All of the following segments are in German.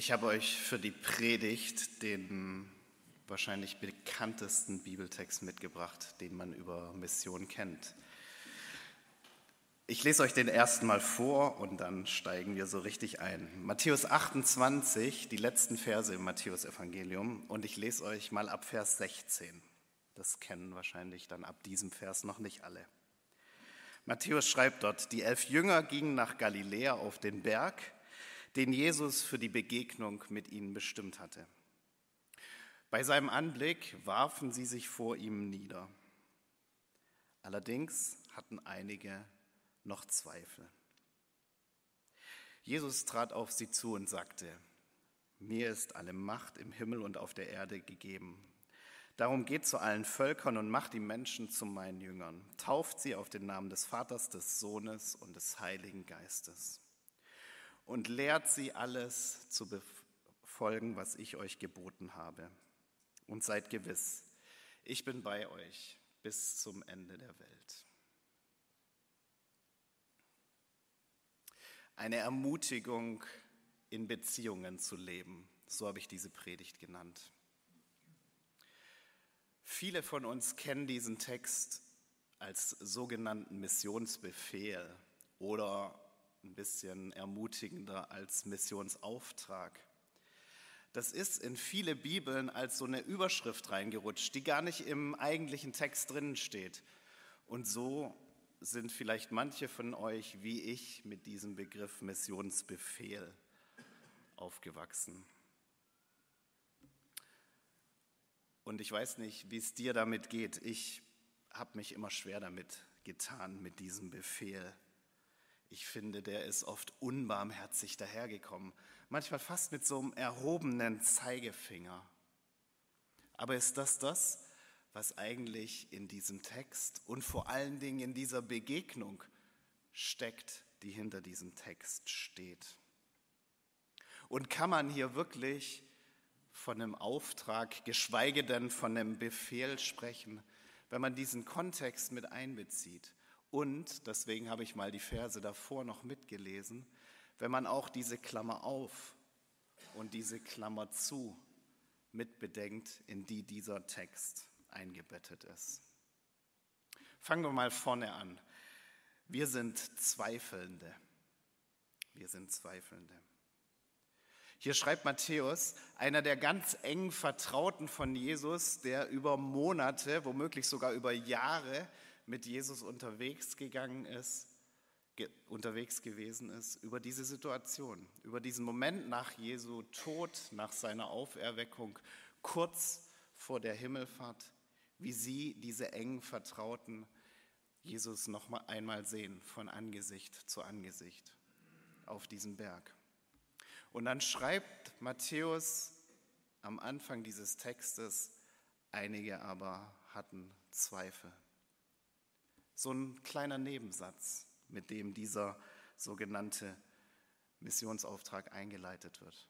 Ich habe euch für die Predigt den wahrscheinlich bekanntesten Bibeltext mitgebracht, den man über Mission kennt. Ich lese euch den ersten Mal vor und dann steigen wir so richtig ein. Matthäus 28, die letzten Verse im Matthäusevangelium und ich lese euch mal ab Vers 16. Das kennen wahrscheinlich dann ab diesem Vers noch nicht alle. Matthäus schreibt dort, die elf Jünger gingen nach Galiläa auf den Berg, den Jesus für die Begegnung mit ihnen bestimmt hatte. Bei seinem Anblick warfen sie sich vor ihm nieder. Allerdings hatten einige noch Zweifel. Jesus trat auf sie zu und sagte, mir ist alle Macht im Himmel und auf der Erde gegeben. Darum geht zu allen Völkern und macht die Menschen zu meinen Jüngern. Tauft sie auf den Namen des Vaters, des Sohnes und des Heiligen Geistes. Und lehrt sie alles zu befolgen, was ich euch geboten habe. Und seid gewiss, ich bin bei euch bis zum Ende der Welt. eine Ermutigung in Beziehungen zu leben. So habe ich diese Predigt genannt. Viele von uns kennen diesen Text als sogenannten Missionsbefehl oder ein bisschen ermutigender als Missionsauftrag. Das ist in viele Bibeln als so eine Überschrift reingerutscht, die gar nicht im eigentlichen Text drinnen steht. Und so sind vielleicht manche von euch wie ich mit diesem Begriff Missionsbefehl aufgewachsen. Und ich weiß nicht, wie es dir damit geht. Ich habe mich immer schwer damit getan, mit diesem Befehl. Ich finde, der ist oft unbarmherzig dahergekommen, manchmal fast mit so einem erhobenen Zeigefinger. Aber ist das das, was eigentlich in diesem Text und vor allen Dingen in dieser Begegnung steckt, die hinter diesem Text steht. Und kann man hier wirklich von einem Auftrag, geschweige denn von einem Befehl sprechen, wenn man diesen Kontext mit einbezieht? Und, deswegen habe ich mal die Verse davor noch mitgelesen, wenn man auch diese Klammer auf und diese Klammer zu mitbedenkt, in die dieser Text eingebettet ist. Fangen wir mal vorne an. Wir sind Zweifelnde. Wir sind Zweifelnde. Hier schreibt Matthäus, einer der ganz engen Vertrauten von Jesus, der über Monate, womöglich sogar über Jahre mit Jesus unterwegs gegangen ist, ge unterwegs gewesen ist, über diese Situation, über diesen Moment nach Jesu Tod, nach seiner Auferweckung, kurz vor der Himmelfahrt, wie sie, diese engen Vertrauten, Jesus noch einmal sehen, von Angesicht zu Angesicht auf diesem Berg. Und dann schreibt Matthäus am Anfang dieses Textes, einige aber hatten Zweifel. So ein kleiner Nebensatz, mit dem dieser sogenannte Missionsauftrag eingeleitet wird.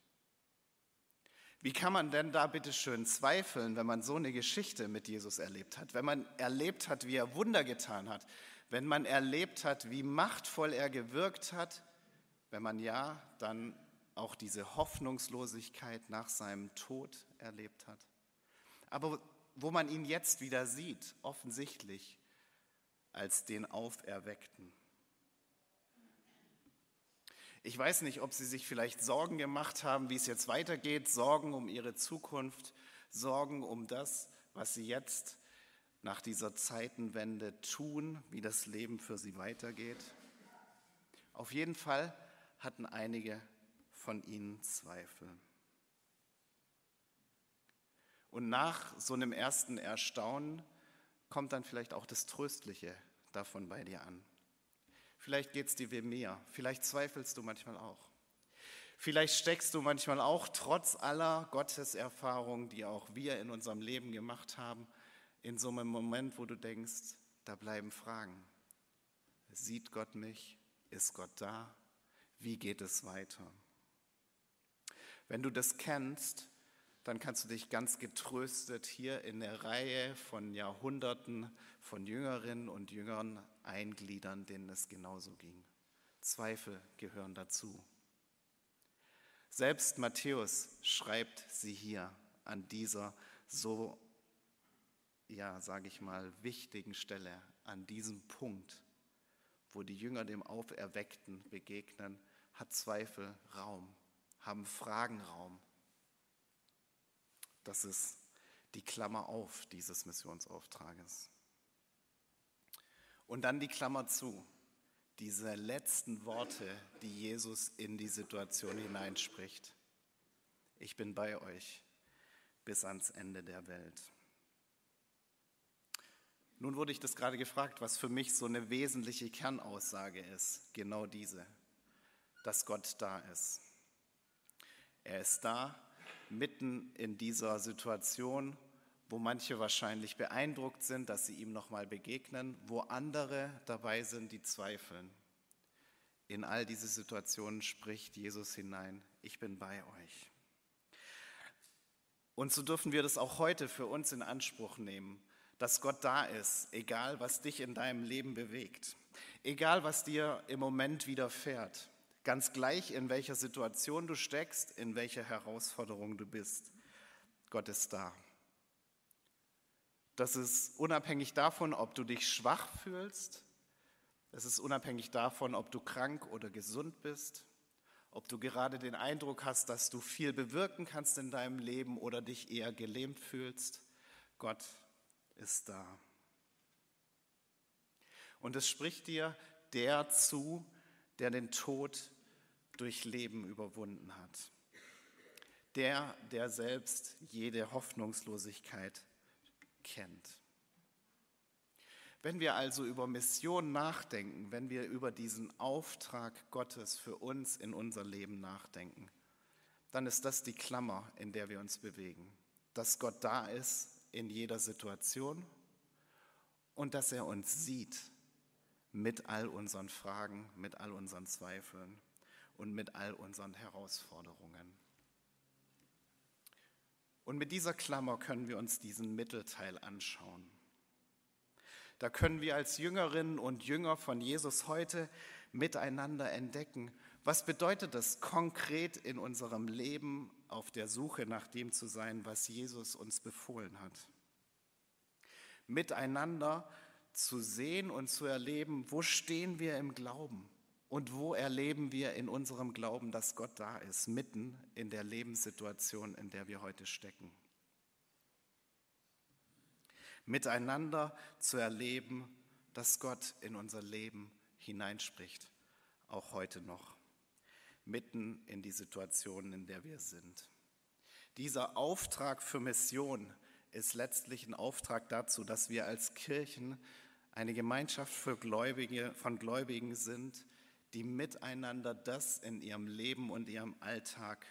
Wie kann man denn da bitte schön zweifeln, wenn man so eine Geschichte mit Jesus erlebt hat, wenn man erlebt hat, wie er Wunder getan hat, wenn man erlebt hat, wie machtvoll er gewirkt hat, wenn man ja dann auch diese Hoffnungslosigkeit nach seinem Tod erlebt hat. Aber wo man ihn jetzt wieder sieht, offensichtlich als den Auferweckten. Ich weiß nicht, ob Sie sich vielleicht Sorgen gemacht haben, wie es jetzt weitergeht, Sorgen um Ihre Zukunft, Sorgen um das, was Sie jetzt nach dieser Zeitenwende tun, wie das Leben für Sie weitergeht. Auf jeden Fall hatten einige von Ihnen Zweifel. Und nach so einem ersten Erstaunen kommt dann vielleicht auch das Tröstliche davon bei dir an. Vielleicht geht es dir wie mir. Vielleicht zweifelst du manchmal auch. Vielleicht steckst du manchmal auch trotz aller Gotteserfahrungen, die auch wir in unserem Leben gemacht haben, in so einem Moment, wo du denkst, da bleiben Fragen. Sieht Gott mich? Ist Gott da? Wie geht es weiter? Wenn du das kennst, dann kannst du dich ganz getröstet hier in der Reihe von Jahrhunderten von Jüngerinnen und Jüngern eingliedern, denen es genauso ging. Zweifel gehören dazu. Selbst Matthäus schreibt sie hier an dieser so, ja, sage ich mal, wichtigen Stelle, an diesem Punkt, wo die Jünger dem Auferweckten begegnen, hat Zweifel Raum, haben Fragen Raum. Das ist die Klammer auf dieses Missionsauftrages. Und dann die Klammer zu, diese letzten Worte, die Jesus in die Situation hineinspricht. Ich bin bei euch bis ans Ende der Welt. Nun wurde ich das gerade gefragt, was für mich so eine wesentliche Kernaussage ist. Genau diese, dass Gott da ist. Er ist da, mitten in dieser Situation, wo manche wahrscheinlich beeindruckt sind, dass sie ihm nochmal begegnen, wo andere dabei sind, die zweifeln. In all diese Situationen spricht Jesus hinein, ich bin bei euch. Und so dürfen wir das auch heute für uns in Anspruch nehmen, dass Gott da ist, egal was dich in deinem Leben bewegt, egal was dir im Moment widerfährt, ganz gleich in welcher Situation du steckst, in welcher Herausforderung du bist. Gott ist da. Das ist unabhängig davon, ob du dich schwach fühlst. Es ist unabhängig davon, ob du krank oder gesund bist, ob du gerade den Eindruck hast, dass du viel bewirken kannst in deinem Leben oder dich eher gelähmt fühlst. Gott ist da. Und es spricht dir der zu, der den Tod durch Leben überwunden hat. Der, der selbst jede Hoffnungslosigkeit kennt. Wenn wir also über Mission nachdenken, wenn wir über diesen Auftrag Gottes für uns in unser Leben nachdenken, dann ist das die Klammer, in der wir uns bewegen. Dass Gott da ist in jeder Situation und dass er uns sieht mit all unseren Fragen, mit all unseren Zweifeln und mit all unseren Herausforderungen. Und mit dieser Klammer können wir uns diesen Mittelteil anschauen. Da können wir als Jüngerinnen und Jünger von Jesus heute miteinander entdecken, was bedeutet es konkret in unserem Leben auf der Suche nach dem zu sein, was Jesus uns befohlen hat. Miteinander zu sehen und zu erleben, wo stehen wir im Glauben und wo erleben wir in unserem Glauben, dass Gott da ist, mitten in der Lebenssituation, in der wir heute stecken? Miteinander zu erleben, dass Gott in unser Leben hineinspricht, auch heute noch, mitten in die Situation, in der wir sind. Dieser Auftrag für Mission ist letztlich ein Auftrag dazu, dass wir als Kirchen eine Gemeinschaft für Gläubige, von Gläubigen sind, die miteinander das in ihrem Leben und ihrem Alltag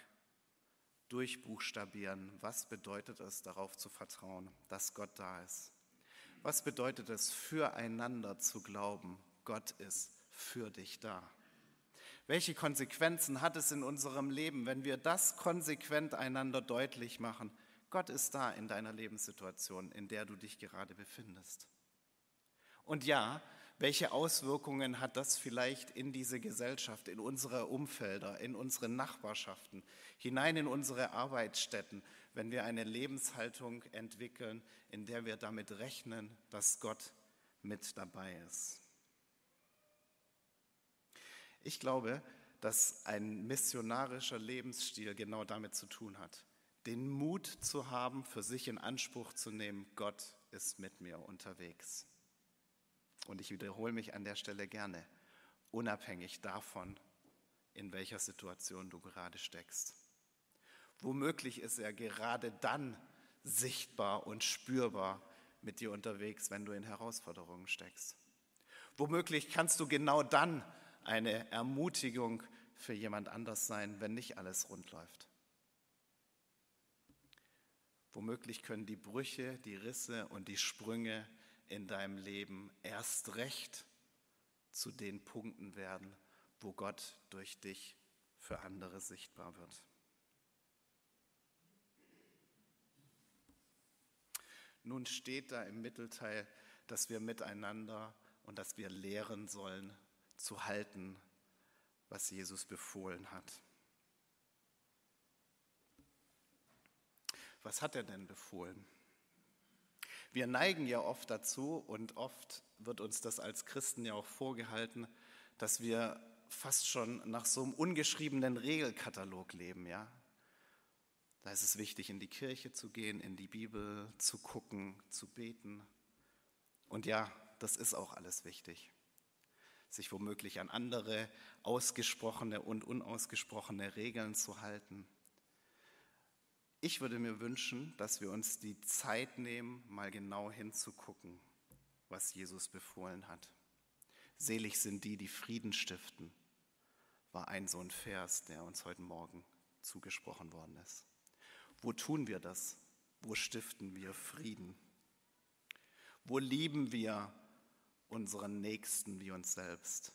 durchbuchstabieren. Was bedeutet es, darauf zu vertrauen, dass Gott da ist? Was bedeutet es, füreinander zu glauben, Gott ist für dich da? Welche Konsequenzen hat es in unserem Leben, wenn wir das konsequent einander deutlich machen? Gott ist da in deiner Lebenssituation, in der du dich gerade befindest. Und ja, welche Auswirkungen hat das vielleicht in diese Gesellschaft, in unsere Umfelder, in unsere Nachbarschaften, hinein in unsere Arbeitsstätten, wenn wir eine Lebenshaltung entwickeln, in der wir damit rechnen, dass Gott mit dabei ist? Ich glaube, dass ein missionarischer Lebensstil genau damit zu tun hat. Den Mut zu haben, für sich in Anspruch zu nehmen, Gott ist mit mir unterwegs. Und ich wiederhole mich an der Stelle gerne, unabhängig davon, in welcher Situation du gerade steckst. Womöglich ist er gerade dann sichtbar und spürbar mit dir unterwegs, wenn du in Herausforderungen steckst. Womöglich kannst du genau dann eine Ermutigung für jemand anders sein, wenn nicht alles rund läuft. Womöglich können die Brüche, die Risse und die Sprünge in deinem Leben erst recht zu den Punkten werden, wo Gott durch dich für andere sichtbar wird. Nun steht da im Mittelteil, dass wir miteinander und dass wir lehren sollen zu halten, was Jesus befohlen hat. Was hat er denn befohlen? Wir neigen ja oft dazu und oft wird uns das als Christen ja auch vorgehalten, dass wir fast schon nach so einem ungeschriebenen Regelkatalog leben, ja. Da ist es wichtig, in die Kirche zu gehen, in die Bibel zu gucken, zu beten. Und ja, das ist auch alles wichtig. Sich womöglich an andere ausgesprochene und unausgesprochene Regeln zu halten. Ich würde mir wünschen, dass wir uns die Zeit nehmen, mal genau hinzugucken, was Jesus befohlen hat. Selig sind die, die Frieden stiften, war ein so ein Vers, der uns heute Morgen zugesprochen worden ist. Wo tun wir das? Wo stiften wir Frieden? Wo lieben wir unseren Nächsten wie uns selbst?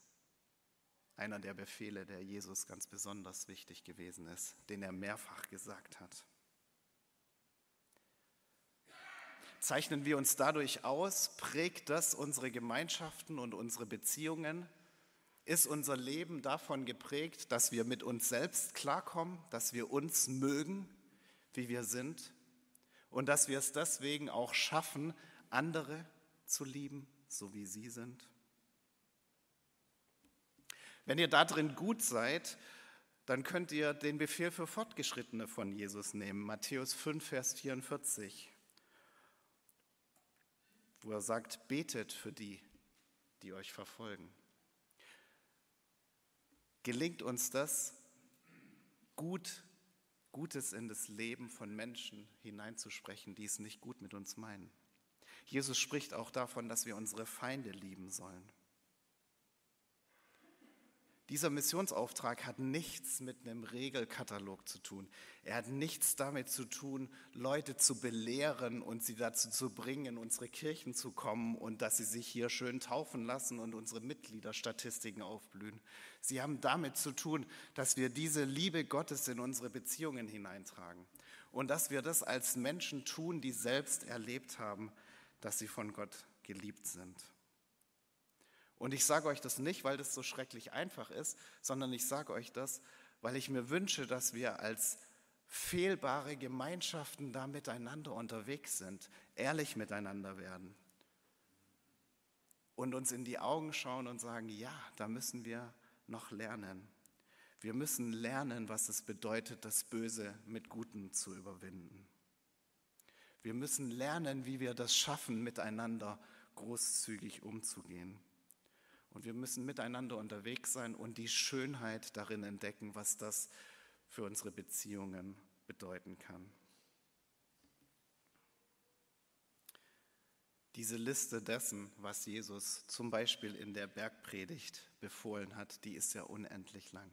Einer der Befehle, der Jesus ganz besonders wichtig gewesen ist, den er mehrfach gesagt hat. Zeichnen wir uns dadurch aus? Prägt das unsere Gemeinschaften und unsere Beziehungen? Ist unser Leben davon geprägt, dass wir mit uns selbst klarkommen, dass wir uns mögen, wie wir sind und dass wir es deswegen auch schaffen, andere zu lieben, so wie sie sind? Wenn ihr darin gut seid, dann könnt ihr den Befehl für Fortgeschrittene von Jesus nehmen. Matthäus 5, Vers 44 wo er sagt, betet für die, die euch verfolgen. Gelingt uns das, gut, Gutes in das Leben von Menschen hineinzusprechen, die es nicht gut mit uns meinen? Jesus spricht auch davon, dass wir unsere Feinde lieben sollen. Dieser Missionsauftrag hat nichts mit einem Regelkatalog zu tun. Er hat nichts damit zu tun, Leute zu belehren und sie dazu zu bringen, in unsere Kirchen zu kommen und dass sie sich hier schön taufen lassen und unsere Mitgliederstatistiken aufblühen. Sie haben damit zu tun, dass wir diese Liebe Gottes in unsere Beziehungen hineintragen und dass wir das als Menschen tun, die selbst erlebt haben, dass sie von Gott geliebt sind. Und ich sage euch das nicht, weil das so schrecklich einfach ist, sondern ich sage euch das, weil ich mir wünsche, dass wir als fehlbare Gemeinschaften da miteinander unterwegs sind, ehrlich miteinander werden und uns in die Augen schauen und sagen, ja, da müssen wir noch lernen. Wir müssen lernen, was es bedeutet, das Böse mit Gutem zu überwinden. Wir müssen lernen, wie wir das schaffen, miteinander großzügig umzugehen. Und wir müssen miteinander unterwegs sein und die Schönheit darin entdecken, was das für unsere Beziehungen bedeuten kann. Diese Liste dessen, was Jesus zum Beispiel in der Bergpredigt befohlen hat, die ist ja unendlich lang.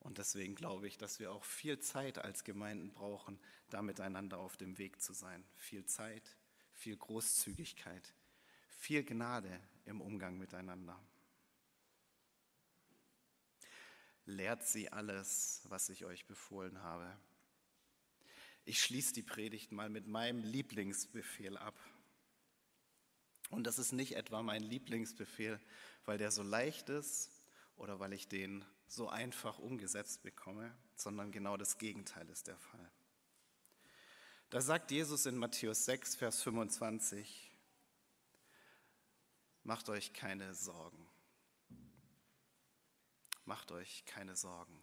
Und deswegen glaube ich, dass wir auch viel Zeit als Gemeinden brauchen, da miteinander auf dem Weg zu sein. Viel Zeit, viel Großzügigkeit, viel Gnade im Umgang miteinander. Lehrt sie alles, was ich euch befohlen habe. Ich schließe die Predigt mal mit meinem Lieblingsbefehl ab. Und das ist nicht etwa mein Lieblingsbefehl, weil der so leicht ist oder weil ich den so einfach umgesetzt bekomme, sondern genau das Gegenteil ist der Fall. Da sagt Jesus in Matthäus 6, Vers 25, Macht euch keine Sorgen. Macht euch keine Sorgen.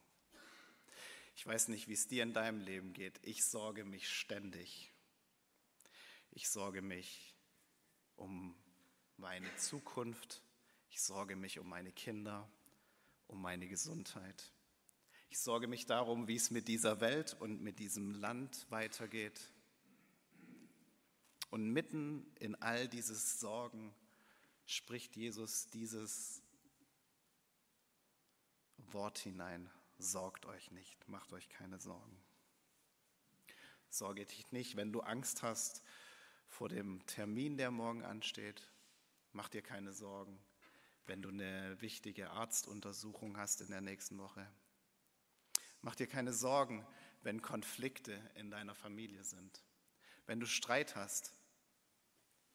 Ich weiß nicht, wie es dir in deinem Leben geht. Ich sorge mich ständig. Ich sorge mich um meine Zukunft. Ich sorge mich um meine Kinder, um meine Gesundheit. Ich sorge mich darum, wie es mit dieser Welt und mit diesem Land weitergeht. Und mitten in all dieses Sorgen spricht Jesus dieses Wort hinein. Sorgt euch nicht, macht euch keine Sorgen. Sorge dich nicht, wenn du Angst hast vor dem Termin, der morgen ansteht. Mach dir keine Sorgen, wenn du eine wichtige Arztuntersuchung hast in der nächsten Woche. Mach dir keine Sorgen, wenn Konflikte in deiner Familie sind, wenn du Streit hast,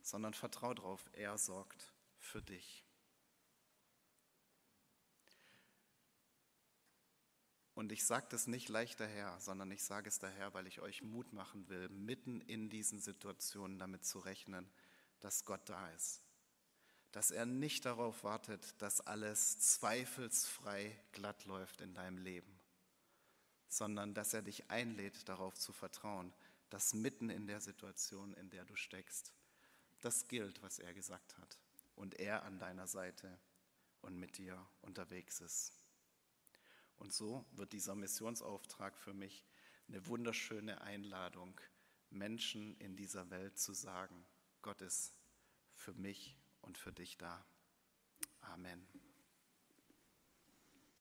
sondern vertrau darauf, er sorgt für dich. Und ich sage das nicht leicht daher, sondern ich sage es daher, weil ich euch Mut machen will, mitten in diesen Situationen damit zu rechnen, dass Gott da ist. Dass er nicht darauf wartet, dass alles zweifelsfrei glatt läuft in deinem Leben, sondern dass er dich einlädt, darauf zu vertrauen, dass mitten in der Situation, in der du steckst, das gilt, was er gesagt hat und er an deiner Seite und mit dir unterwegs ist. Und so wird dieser Missionsauftrag für mich eine wunderschöne Einladung, Menschen in dieser Welt zu sagen, Gott ist für mich und für dich da. Amen.